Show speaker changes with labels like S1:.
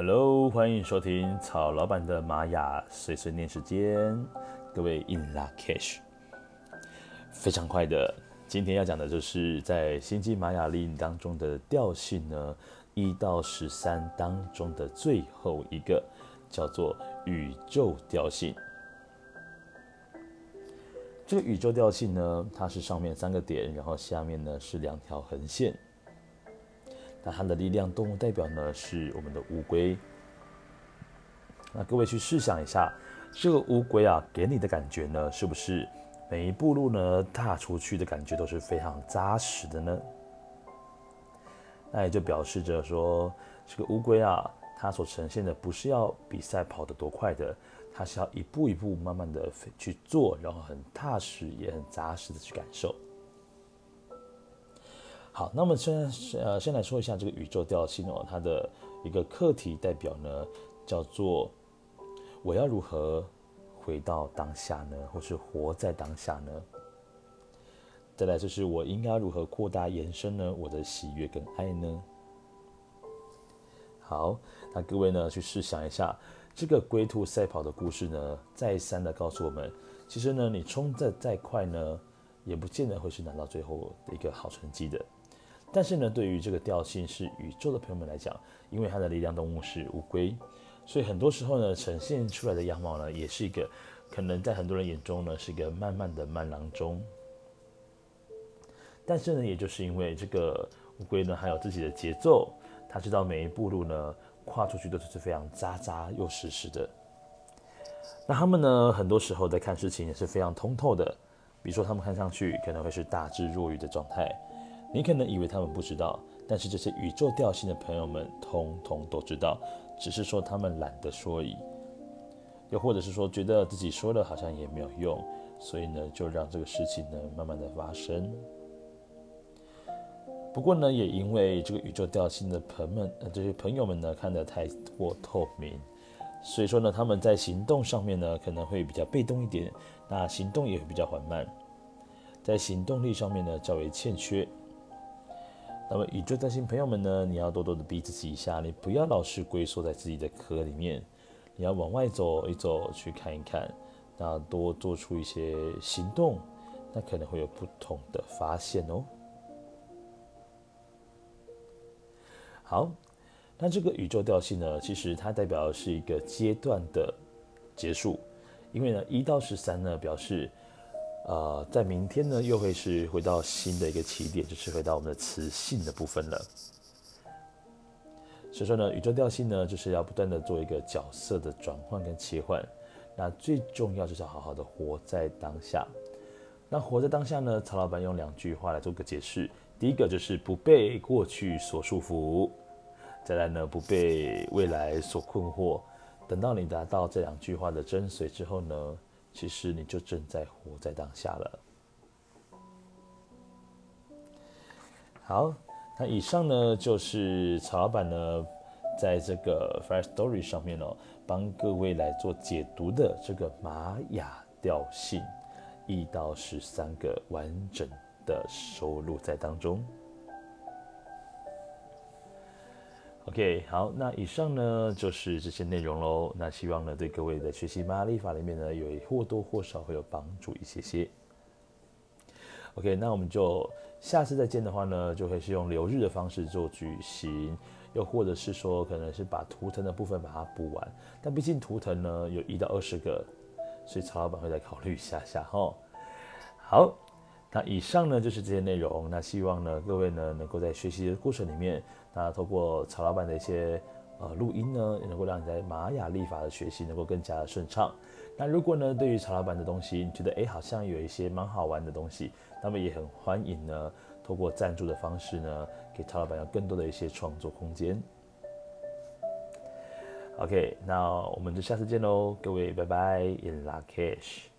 S1: Hello，欢迎收听曹老板的玛雅碎碎念时间，各位 In La Cash，非常快的，今天要讲的就是在星际玛雅历当中的调性呢，一到十三当中的最后一个，叫做宇宙调性。这个宇宙调性呢，它是上面三个点，然后下面呢是两条横线。那它的力量动物代表呢是我们的乌龟。那各位去试想一下，这个乌龟啊给你的感觉呢，是不是每一步路呢踏出去的感觉都是非常扎实的呢？那也就表示着说，这个乌龟啊，它所呈现的不是要比赛跑得多快的，它是要一步一步慢慢的去做，然后很踏实也很扎实的去感受。好，那么先呃先来说一下这个宇宙调性哦，它的一个课题代表呢叫做我要如何回到当下呢，或是活在当下呢？再来就是我应该如何扩大延伸呢我的喜悦跟爱呢？好，那各位呢去试想一下这个龟兔赛跑的故事呢，再三的告诉我们，其实呢你冲的再快呢，也不见得会是拿到最后的一个好成绩的。但是呢，对于这个调性是宇宙的朋友们来讲，因为它的力量动物是乌龟，所以很多时候呢，呈现出来的样貌呢，也是一个可能在很多人眼中呢，是一个慢慢的慢郎中。但是呢，也就是因为这个乌龟呢，还有自己的节奏，它知道每一步路呢，跨出去都是非常扎扎又实实的。那他们呢，很多时候在看事情也是非常通透的，比如说他们看上去可能会是大智若愚的状态。你可能以为他们不知道，但是这些宇宙调性的朋友们通通都知道，只是说他们懒得说而已，又或者是说觉得自己说了好像也没有用，所以呢就让这个事情呢慢慢的发生。不过呢，也因为这个宇宙调性的朋友们，呃，这些朋友们呢看得太过透明，所以说呢他们在行动上面呢可能会比较被动一点，那行动也会比较缓慢，在行动力上面呢较为欠缺。那么宇宙调性朋友们呢，你要多多的逼自己一下，你不要老是龟缩在自己的壳里面，你要往外走一走，去看一看，那多做出一些行动，那可能会有不同的发现哦。好，那这个宇宙调性呢，其实它代表的是一个阶段的结束，因为呢，一到十三呢，表示。呃，在明天呢，又会是回到新的一个起点，就是回到我们的磁性的部分了。所以说呢，宇宙调性呢，就是要不断的做一个角色的转换跟切换。那最重要就是要好好的活在当下。那活在当下呢，曹老板用两句话来做个解释。第一个就是不被过去所束缚，再来呢，不被未来所困惑。等到你达到这两句话的真髓之后呢，其实你就正在活在当下了。好，那以上呢就是曹老板呢在这个 Firstory 上面哦，帮各位来做解读的这个玛雅调性一到十三个完整的收录在当中。OK，好，那以上呢就是这些内容喽。那希望呢对各位在学习玛雅历法里面呢有或多或少会有帮助一些些。OK，那我们就下次再见的话呢，就会是用留日的方式做举行，又或者是说可能是把图腾的部分把它补完。但毕竟图腾呢有一到二十个，所以曹老板会再考虑一下下哈。好。那以上呢就是这些内容。那希望呢各位呢能够在学习的过程里面，那透过曹老板的一些呃录音呢，也能够让你在玛雅历法的学习能够更加的顺畅。那如果呢对于曹老板的东西，你觉得哎好像有一些蛮好玩的东西，那么也很欢迎呢透过赞助的方式呢，给曹老板有更多的一些创作空间。OK，那我们就下次见喽，各位拜拜，In Lak'ech。